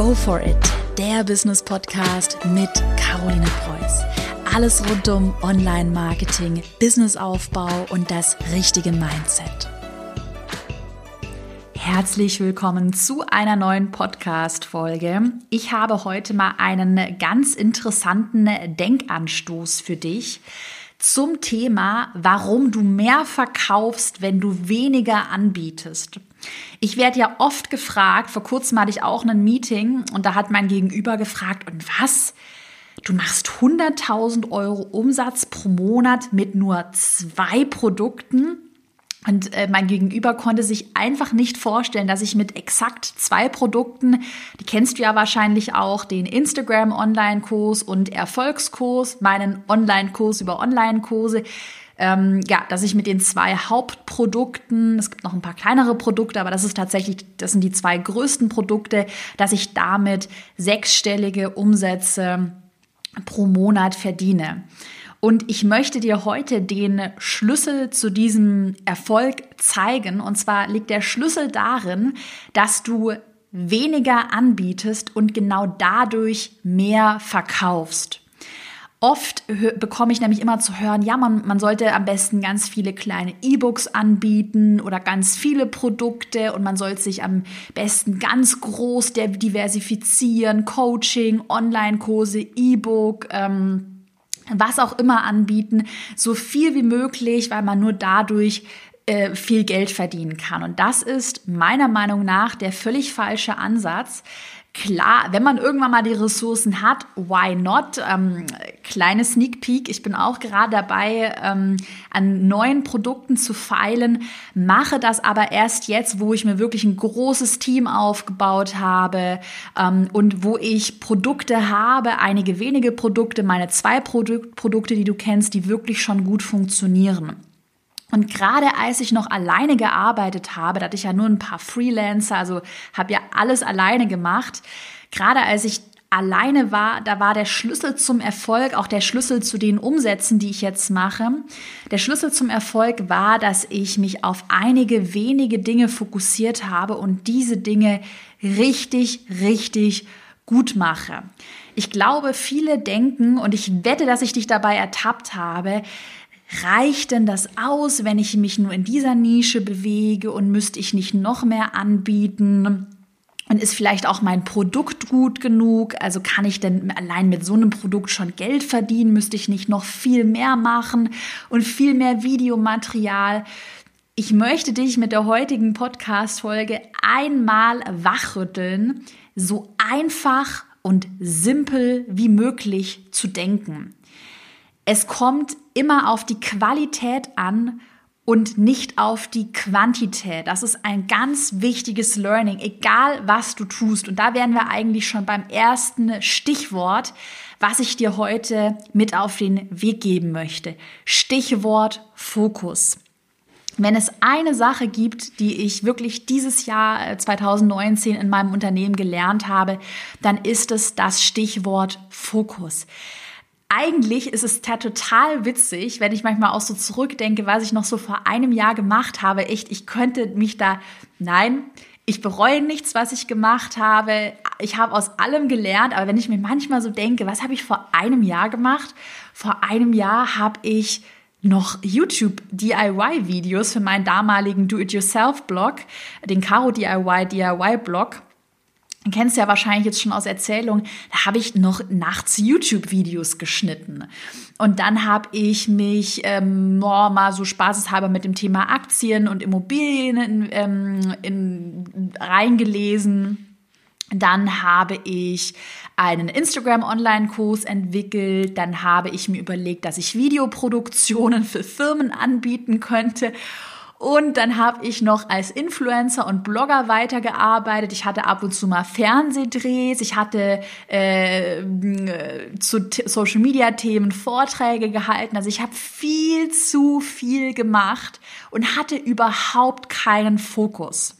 Go for it, der Business Podcast mit Caroline Preuß. Alles rund um Online-Marketing, Businessaufbau und das richtige Mindset. Herzlich willkommen zu einer neuen Podcast-Folge. Ich habe heute mal einen ganz interessanten Denkanstoß für dich zum Thema, warum du mehr verkaufst, wenn du weniger anbietest. Ich werde ja oft gefragt, vor kurzem hatte ich auch ein Meeting und da hat mein Gegenüber gefragt, und was? Du machst 100.000 Euro Umsatz pro Monat mit nur zwei Produkten? Und äh, mein Gegenüber konnte sich einfach nicht vorstellen, dass ich mit exakt zwei Produkten, die kennst du ja wahrscheinlich auch, den Instagram Online-Kurs und Erfolgskurs, meinen Online-Kurs über Online-Kurse, ähm, ja, dass ich mit den zwei Hauptprodukten, es gibt noch ein paar kleinere Produkte, aber das ist tatsächlich, das sind die zwei größten Produkte, dass ich damit sechsstellige Umsätze pro Monat verdiene. Und ich möchte dir heute den Schlüssel zu diesem Erfolg zeigen. Und zwar liegt der Schlüssel darin, dass du weniger anbietest und genau dadurch mehr verkaufst. Oft bekomme ich nämlich immer zu hören, ja, man, man sollte am besten ganz viele kleine E-Books anbieten oder ganz viele Produkte und man sollte sich am besten ganz groß diversifizieren, Coaching, Online-Kurse, E-Book. Ähm, was auch immer anbieten, so viel wie möglich, weil man nur dadurch äh, viel Geld verdienen kann. Und das ist meiner Meinung nach der völlig falsche Ansatz. Klar, wenn man irgendwann mal die Ressourcen hat, why not? Ähm, kleine Sneak Peek, ich bin auch gerade dabei, ähm, an neuen Produkten zu feilen, mache das aber erst jetzt, wo ich mir wirklich ein großes Team aufgebaut habe ähm, und wo ich Produkte habe, einige wenige Produkte, meine zwei Produ Produkte, die du kennst, die wirklich schon gut funktionieren. Und gerade als ich noch alleine gearbeitet habe, da hatte ich ja nur ein paar Freelancer, also habe ja alles alleine gemacht. Gerade als ich alleine war, da war der Schlüssel zum Erfolg, auch der Schlüssel zu den Umsätzen, die ich jetzt mache. Der Schlüssel zum Erfolg war, dass ich mich auf einige wenige Dinge fokussiert habe und diese Dinge richtig, richtig gut mache. Ich glaube, viele denken, und ich wette, dass ich dich dabei ertappt habe, reicht denn das aus, wenn ich mich nur in dieser Nische bewege und müsste ich nicht noch mehr anbieten? Und ist vielleicht auch mein Produkt gut genug? Also kann ich denn allein mit so einem Produkt schon Geld verdienen? Müsste ich nicht noch viel mehr machen und viel mehr Videomaterial? Ich möchte dich mit der heutigen Podcast-Folge einmal wachrütteln, so einfach und simpel wie möglich zu denken. Es kommt immer auf die Qualität an und nicht auf die Quantität. Das ist ein ganz wichtiges Learning, egal was du tust. Und da wären wir eigentlich schon beim ersten Stichwort, was ich dir heute mit auf den Weg geben möchte. Stichwort Fokus. Wenn es eine Sache gibt, die ich wirklich dieses Jahr 2019 äh, in meinem Unternehmen gelernt habe, dann ist es das Stichwort Fokus eigentlich ist es total witzig, wenn ich manchmal auch so zurückdenke, was ich noch so vor einem Jahr gemacht habe. Echt, ich könnte mich da, nein, ich bereue nichts, was ich gemacht habe. Ich habe aus allem gelernt, aber wenn ich mir manchmal so denke, was habe ich vor einem Jahr gemacht? Vor einem Jahr habe ich noch YouTube DIY Videos für meinen damaligen Do-it-yourself Blog, den Caro DIY DIY Blog kennst ja wahrscheinlich jetzt schon aus Erzählungen, da habe ich noch nachts YouTube-Videos geschnitten. Und dann habe ich mich ähm, mal so spaßeshalber mit dem Thema Aktien und Immobilien in, ähm, in, reingelesen. Dann habe ich einen Instagram-Online-Kurs entwickelt. Dann habe ich mir überlegt, dass ich Videoproduktionen für Firmen anbieten könnte. Und dann habe ich noch als Influencer und Blogger weitergearbeitet. Ich hatte ab und zu mal Fernsehdrehs. Ich hatte äh, zu Social-Media-Themen Vorträge gehalten. Also ich habe viel zu viel gemacht und hatte überhaupt keinen Fokus.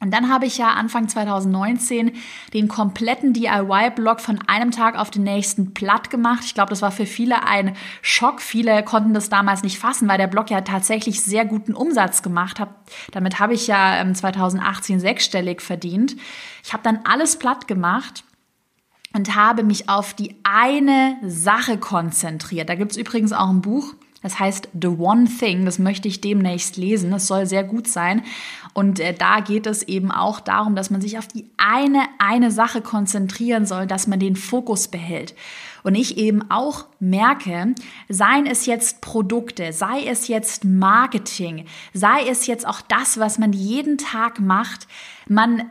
Und dann habe ich ja Anfang 2019 den kompletten DIY-Blog von einem Tag auf den nächsten platt gemacht. Ich glaube, das war für viele ein Schock. Viele konnten das damals nicht fassen, weil der Blog ja tatsächlich sehr guten Umsatz gemacht hat. Damit habe ich ja 2018 ähm, sechsstellig verdient. Ich habe dann alles platt gemacht und habe mich auf die eine Sache konzentriert. Da gibt es übrigens auch ein Buch, das heißt The One Thing, das möchte ich demnächst lesen. Das soll sehr gut sein. Und äh, da geht es eben auch darum, dass man sich auf die eine, eine Sache konzentrieren soll, dass man den Fokus behält. Und ich eben auch merke, seien es jetzt Produkte, sei es jetzt Marketing, sei es jetzt auch das, was man jeden Tag macht, man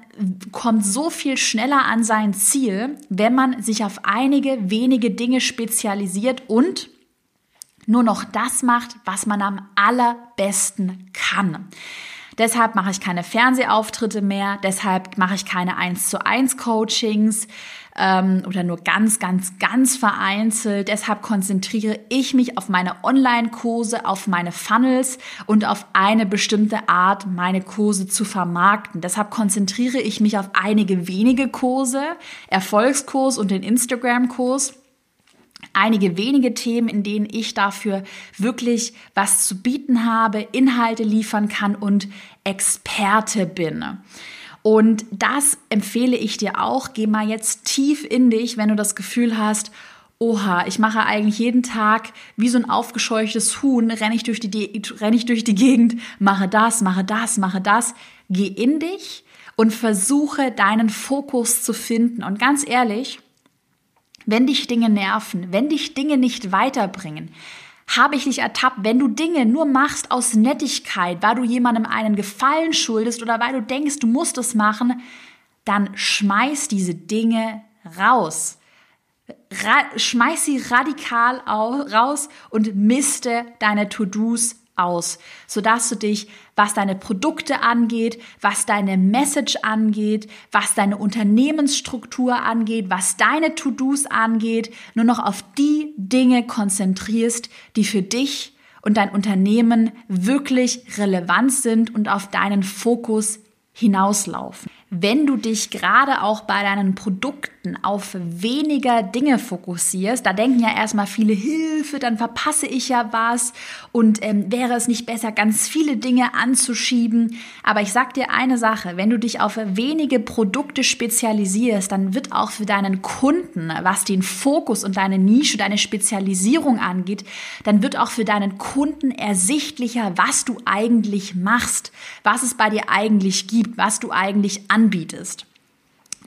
kommt so viel schneller an sein Ziel, wenn man sich auf einige wenige Dinge spezialisiert und nur noch das macht, was man am allerbesten kann. Deshalb mache ich keine Fernsehauftritte mehr, deshalb mache ich keine 1 zu 1 Coachings ähm, oder nur ganz, ganz, ganz vereinzelt. Deshalb konzentriere ich mich auf meine Online-Kurse, auf meine Funnels und auf eine bestimmte Art, meine Kurse zu vermarkten. Deshalb konzentriere ich mich auf einige wenige Kurse, Erfolgskurs und den Instagram-Kurs einige wenige Themen, in denen ich dafür wirklich was zu bieten habe, Inhalte liefern kann und Experte bin. Und das empfehle ich dir auch. Geh mal jetzt tief in dich, wenn du das Gefühl hast, oha, ich mache eigentlich jeden Tag wie so ein aufgescheuchtes Huhn, renne ich durch die, renne ich durch die Gegend, mache das, mache das, mache das. Geh in dich und versuche deinen Fokus zu finden. Und ganz ehrlich, wenn dich Dinge nerven, wenn dich Dinge nicht weiterbringen, habe ich dich ertappt, wenn du Dinge nur machst aus Nettigkeit, weil du jemandem einen Gefallen schuldest oder weil du denkst, du musst es machen, dann schmeiß diese Dinge raus. Ra schmeiß sie radikal raus und miste deine To-Dos aus, sodass du dich, was deine Produkte angeht, was deine Message angeht, was deine Unternehmensstruktur angeht, was deine To-Dos angeht, nur noch auf die Dinge konzentrierst, die für dich und dein Unternehmen wirklich relevant sind und auf deinen Fokus hinauslaufen wenn du dich gerade auch bei deinen Produkten auf weniger Dinge fokussierst, da denken ja erstmal viele Hilfe, dann verpasse ich ja was und ähm, wäre es nicht besser, ganz viele Dinge anzuschieben. Aber ich sag dir eine Sache, wenn du dich auf wenige Produkte spezialisierst, dann wird auch für deinen Kunden, was den Fokus und deine Nische, deine Spezialisierung angeht, dann wird auch für deinen Kunden ersichtlicher, was du eigentlich machst, was es bei dir eigentlich gibt, was du eigentlich anbietest.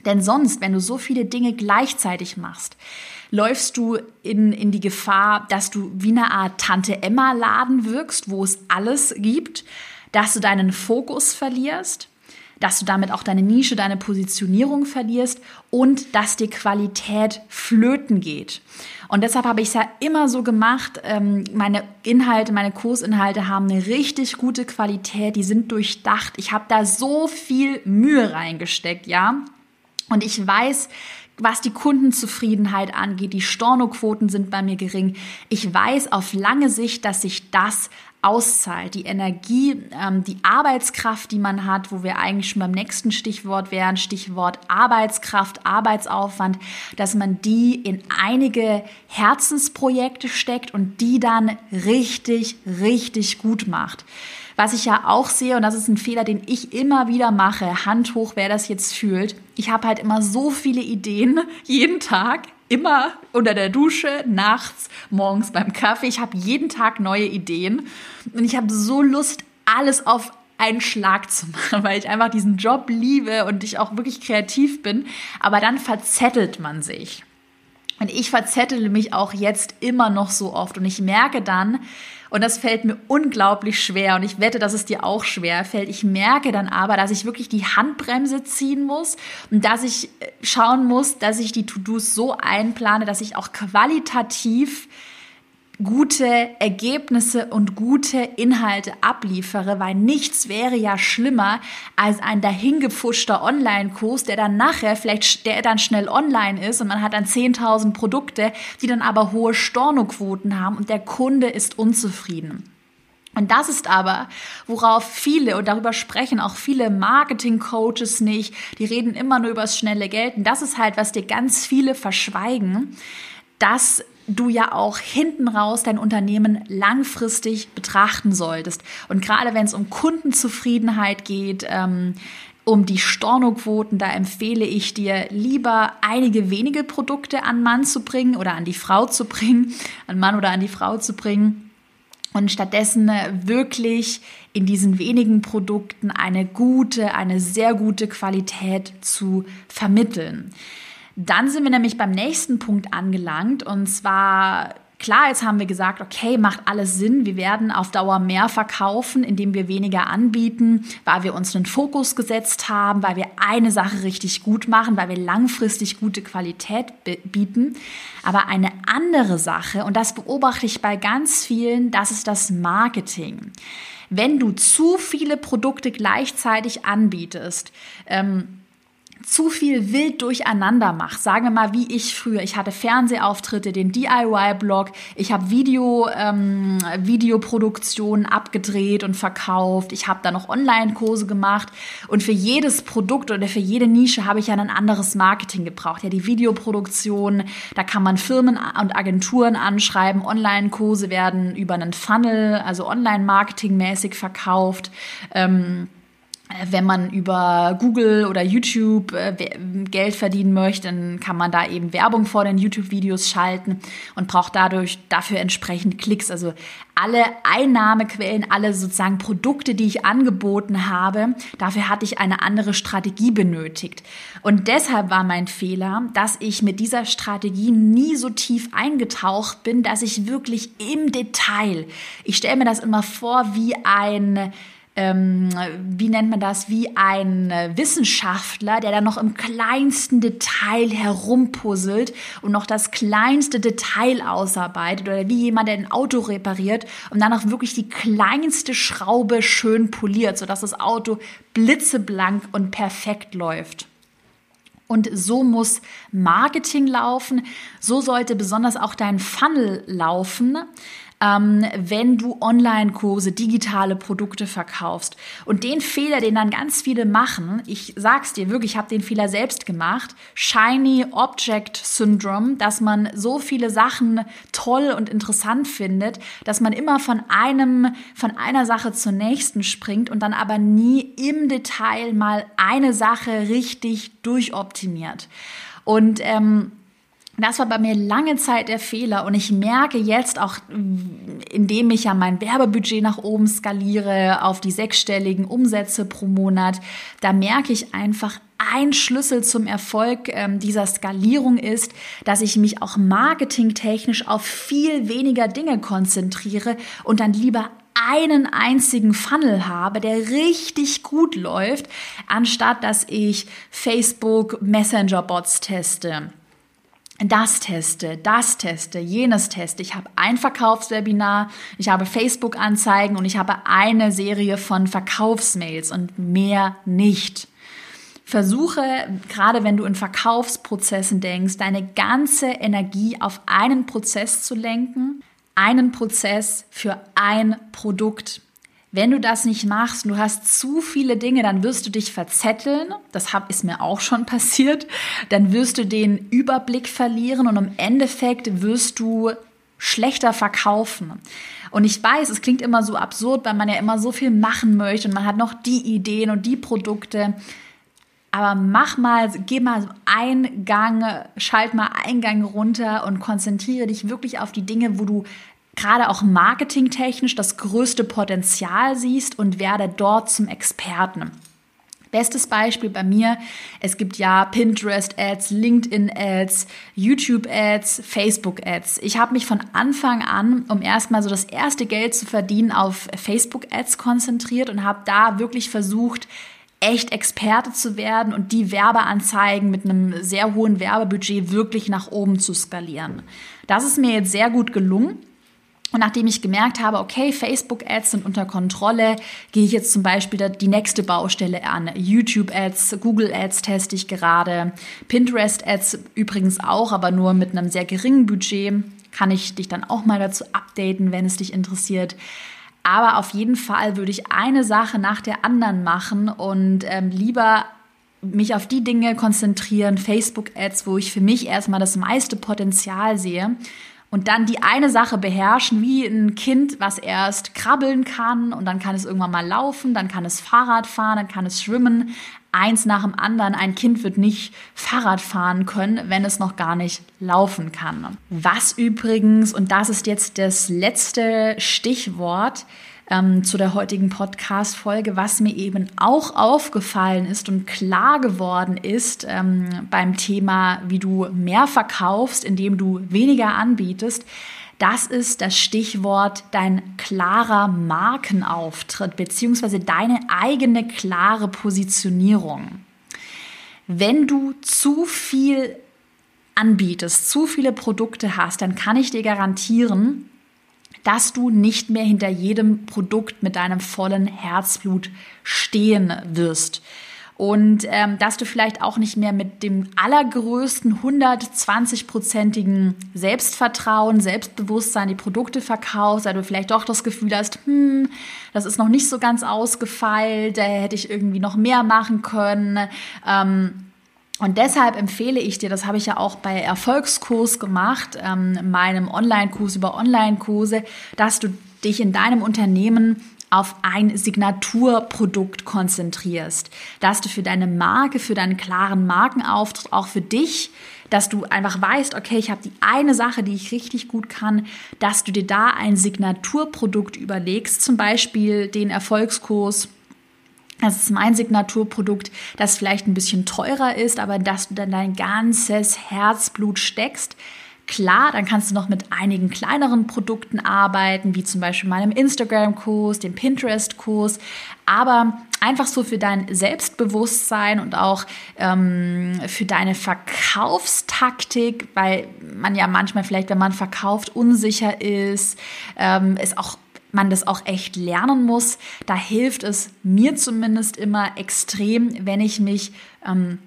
Denn sonst, wenn du so viele Dinge gleichzeitig machst, läufst du in, in die Gefahr, dass du wie eine Art Tante Emma Laden wirkst, wo es alles gibt, dass du deinen Fokus verlierst, dass du damit auch deine Nische, deine Positionierung verlierst und dass dir Qualität flöten geht. Und deshalb habe ich es ja immer so gemacht. Ähm, meine Inhalte, meine Kursinhalte haben eine richtig gute Qualität, die sind durchdacht. Ich habe da so viel Mühe reingesteckt, ja. Und ich weiß, was die Kundenzufriedenheit angeht, die Stornoquoten sind bei mir gering. Ich weiß auf lange Sicht, dass sich das auszahlt. Die Energie, ähm, die Arbeitskraft, die man hat, wo wir eigentlich schon beim nächsten Stichwort wären, Stichwort Arbeitskraft, Arbeitsaufwand, dass man die in einige Herzensprojekte steckt und die dann richtig, richtig gut macht. Was ich ja auch sehe, und das ist ein Fehler, den ich immer wieder mache, Hand hoch, wer das jetzt fühlt. Ich habe halt immer so viele Ideen jeden Tag immer unter der Dusche, nachts, morgens beim Kaffee. Ich habe jeden Tag neue Ideen und ich habe so Lust, alles auf einen Schlag zu machen, weil ich einfach diesen Job liebe und ich auch wirklich kreativ bin. Aber dann verzettelt man sich. Und ich verzettle mich auch jetzt immer noch so oft und ich merke dann, und das fällt mir unglaublich schwer. Und ich wette, dass es dir auch schwer fällt. Ich merke dann aber, dass ich wirklich die Handbremse ziehen muss und dass ich äh, schauen muss, dass ich die To-Dos so einplane, dass ich auch qualitativ gute Ergebnisse und gute Inhalte abliefere, weil nichts wäre ja schlimmer als ein dahingepfuschter Online-Kurs, der dann nachher vielleicht, der dann schnell online ist und man hat dann 10.000 Produkte, die dann aber hohe Stornoquoten haben und der Kunde ist unzufrieden. Und das ist aber, worauf viele, und darüber sprechen auch viele Marketing-Coaches nicht, die reden immer nur über das schnelle Geld. Und das ist halt, was dir ganz viele verschweigen, dass du ja auch hinten raus dein Unternehmen langfristig betrachten solltest. Und gerade wenn es um Kundenzufriedenheit geht, ähm, um die Stornoquoten, da empfehle ich dir lieber einige wenige Produkte an Mann zu bringen oder an die Frau zu bringen, an Mann oder an die Frau zu bringen und stattdessen äh, wirklich in diesen wenigen Produkten eine gute, eine sehr gute Qualität zu vermitteln. Dann sind wir nämlich beim nächsten Punkt angelangt und zwar Klar, jetzt haben wir gesagt, okay, macht alles Sinn. Wir werden auf Dauer mehr verkaufen, indem wir weniger anbieten, weil wir uns einen Fokus gesetzt haben, weil wir eine Sache richtig gut machen, weil wir langfristig gute Qualität bieten. Aber eine andere Sache, und das beobachte ich bei ganz vielen, das ist das Marketing. Wenn du zu viele Produkte gleichzeitig anbietest, ähm, zu viel wild durcheinander macht. Sagen wir mal, wie ich früher. Ich hatte Fernsehauftritte, den DIY-Blog, ich habe Video, ähm, Videoproduktionen abgedreht und verkauft. Ich habe da noch Online-Kurse gemacht und für jedes Produkt oder für jede Nische habe ich ja ein anderes Marketing gebraucht. Ja, die Videoproduktion, da kann man Firmen und Agenturen anschreiben. Online-Kurse werden über einen Funnel, also Online-Marketing-mäßig verkauft. Ähm, wenn man über Google oder YouTube äh, Geld verdienen möchte, dann kann man da eben Werbung vor den YouTube-Videos schalten und braucht dadurch dafür entsprechend Klicks. Also alle Einnahmequellen, alle sozusagen Produkte, die ich angeboten habe, dafür hatte ich eine andere Strategie benötigt. Und deshalb war mein Fehler, dass ich mit dieser Strategie nie so tief eingetaucht bin, dass ich wirklich im Detail, ich stelle mir das immer vor wie ein ähm, wie nennt man das, wie ein Wissenschaftler, der dann noch im kleinsten Detail herumpuzzelt und noch das kleinste Detail ausarbeitet oder wie jemand, der ein Auto repariert und dann auch wirklich die kleinste Schraube schön poliert, sodass das Auto blitzeblank und perfekt läuft. Und so muss Marketing laufen. So sollte besonders auch dein Funnel laufen ähm, wenn du Online-Kurse, digitale Produkte verkaufst. Und den Fehler, den dann ganz viele machen, ich sag's dir wirklich, ich habe den Fehler selbst gemacht, Shiny Object Syndrome, dass man so viele Sachen toll und interessant findet, dass man immer von einem, von einer Sache zur nächsten springt und dann aber nie im Detail mal eine Sache richtig durchoptimiert. Und ähm, das war bei mir lange Zeit der Fehler und ich merke jetzt auch, indem ich ja mein Werbebudget nach oben skaliere auf die sechsstelligen Umsätze pro Monat, da merke ich einfach, ein Schlüssel zum Erfolg ähm, dieser Skalierung ist, dass ich mich auch marketingtechnisch auf viel weniger Dinge konzentriere und dann lieber einen einzigen Funnel habe, der richtig gut läuft, anstatt dass ich Facebook Messenger Bots teste das teste, das teste, jenes teste. Ich habe ein Verkaufswebinar, ich habe Facebook-Anzeigen und ich habe eine Serie von Verkaufsmails und mehr nicht. Versuche, gerade wenn du in Verkaufsprozessen denkst, deine ganze Energie auf einen Prozess zu lenken, einen Prozess für ein Produkt. Wenn du das nicht machst, du hast zu viele Dinge, dann wirst du dich verzetteln. Das hab, ist mir auch schon passiert. Dann wirst du den Überblick verlieren und im Endeffekt wirst du schlechter verkaufen. Und ich weiß, es klingt immer so absurd, weil man ja immer so viel machen möchte und man hat noch die Ideen und die Produkte. Aber mach mal, geh mal einen Gang, schalt mal einen Gang runter und konzentriere dich wirklich auf die Dinge, wo du gerade auch marketingtechnisch das größte Potenzial siehst und werde dort zum Experten. Bestes Beispiel bei mir, es gibt ja Pinterest-Ads, LinkedIn-Ads, YouTube-Ads, Facebook-Ads. Ich habe mich von Anfang an, um erstmal so das erste Geld zu verdienen, auf Facebook-Ads konzentriert und habe da wirklich versucht, echt Experte zu werden und die Werbeanzeigen mit einem sehr hohen Werbebudget wirklich nach oben zu skalieren. Das ist mir jetzt sehr gut gelungen. Und nachdem ich gemerkt habe, okay, Facebook-Ads sind unter Kontrolle, gehe ich jetzt zum Beispiel die nächste Baustelle an. YouTube-Ads, Google-Ads teste ich gerade, Pinterest-Ads übrigens auch, aber nur mit einem sehr geringen Budget. Kann ich dich dann auch mal dazu updaten, wenn es dich interessiert. Aber auf jeden Fall würde ich eine Sache nach der anderen machen und ähm, lieber mich auf die Dinge konzentrieren, Facebook-Ads, wo ich für mich erstmal das meiste Potenzial sehe und dann die eine Sache beherrschen, wie ein Kind, was erst krabbeln kann und dann kann es irgendwann mal laufen, dann kann es Fahrrad fahren, dann kann es schwimmen. Eins nach dem anderen. Ein Kind wird nicht Fahrrad fahren können, wenn es noch gar nicht laufen kann. Was übrigens, und das ist jetzt das letzte Stichwort, ähm, zu der heutigen Podcast-Folge, was mir eben auch aufgefallen ist und klar geworden ist ähm, beim Thema, wie du mehr verkaufst, indem du weniger anbietest. Das ist das Stichwort dein klarer Markenauftritt beziehungsweise deine eigene klare Positionierung. Wenn du zu viel anbietest, zu viele Produkte hast, dann kann ich dir garantieren, dass du nicht mehr hinter jedem Produkt mit deinem vollen Herzblut stehen wirst. Und ähm, dass du vielleicht auch nicht mehr mit dem allergrößten 120-prozentigen Selbstvertrauen, Selbstbewusstsein die Produkte verkaufst, weil du vielleicht doch das Gefühl hast, hm, das ist noch nicht so ganz ausgefeilt, da hätte ich irgendwie noch mehr machen können. Ähm, und deshalb empfehle ich dir, das habe ich ja auch bei Erfolgskurs gemacht, ähm, meinem Online-Kurs über Online-Kurse, dass du dich in deinem Unternehmen auf ein Signaturprodukt konzentrierst, dass du für deine Marke, für deinen klaren Markenauftritt, auch für dich, dass du einfach weißt, okay, ich habe die eine Sache, die ich richtig gut kann, dass du dir da ein Signaturprodukt überlegst, zum Beispiel den Erfolgskurs das ist mein Signaturprodukt, das vielleicht ein bisschen teurer ist, aber dass du dann dein ganzes Herzblut steckst. Klar, dann kannst du noch mit einigen kleineren Produkten arbeiten, wie zum Beispiel meinem Instagram-Kurs, dem Pinterest-Kurs, aber einfach so für dein Selbstbewusstsein und auch ähm, für deine Verkaufstaktik, weil man ja manchmal vielleicht, wenn man verkauft, unsicher ist, ähm, ist auch man das auch echt lernen muss. Da hilft es mir zumindest immer extrem, wenn ich mich ähm,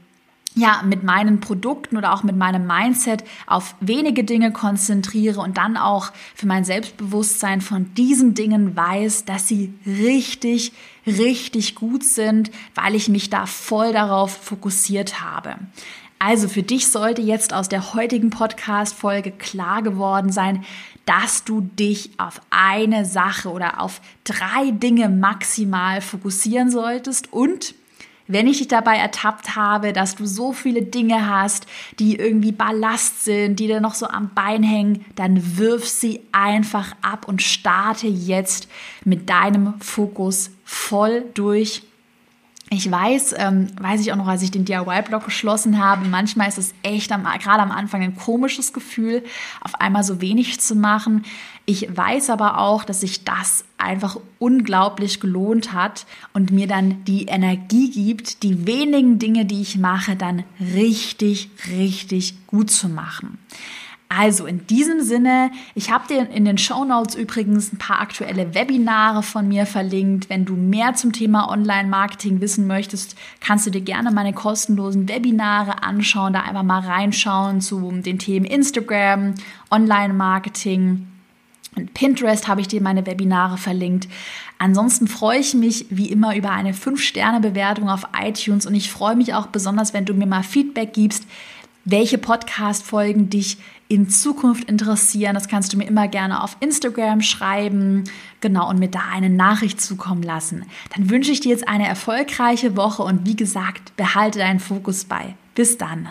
ja, mit meinen Produkten oder auch mit meinem Mindset auf wenige Dinge konzentriere und dann auch für mein Selbstbewusstsein von diesen Dingen weiß, dass sie richtig, richtig gut sind, weil ich mich da voll darauf fokussiert habe. Also für dich sollte jetzt aus der heutigen Podcast-Folge klar geworden sein, dass du dich auf eine Sache oder auf drei Dinge maximal fokussieren solltest. Und wenn ich dich dabei ertappt habe, dass du so viele Dinge hast, die irgendwie Ballast sind, die dir noch so am Bein hängen, dann wirf sie einfach ab und starte jetzt mit deinem Fokus voll durch ich weiß, ähm, weiß ich auch noch, als ich den DIY-Blog geschlossen habe, manchmal ist es echt am, gerade am Anfang ein komisches Gefühl, auf einmal so wenig zu machen. Ich weiß aber auch, dass sich das einfach unglaublich gelohnt hat und mir dann die Energie gibt, die wenigen Dinge, die ich mache, dann richtig, richtig gut zu machen. Also in diesem Sinne, ich habe dir in den Show Notes übrigens ein paar aktuelle Webinare von mir verlinkt. Wenn du mehr zum Thema Online-Marketing wissen möchtest, kannst du dir gerne meine kostenlosen Webinare anschauen, da einfach mal reinschauen zu den Themen Instagram, Online-Marketing. Und Pinterest habe ich dir meine Webinare verlinkt. Ansonsten freue ich mich wie immer über eine 5-Sterne-Bewertung auf iTunes und ich freue mich auch besonders, wenn du mir mal Feedback gibst, welche Podcast-Folgen dich in Zukunft interessieren. Das kannst du mir immer gerne auf Instagram schreiben, genau, und mir da eine Nachricht zukommen lassen. Dann wünsche ich dir jetzt eine erfolgreiche Woche und wie gesagt, behalte deinen Fokus bei. Bis dann.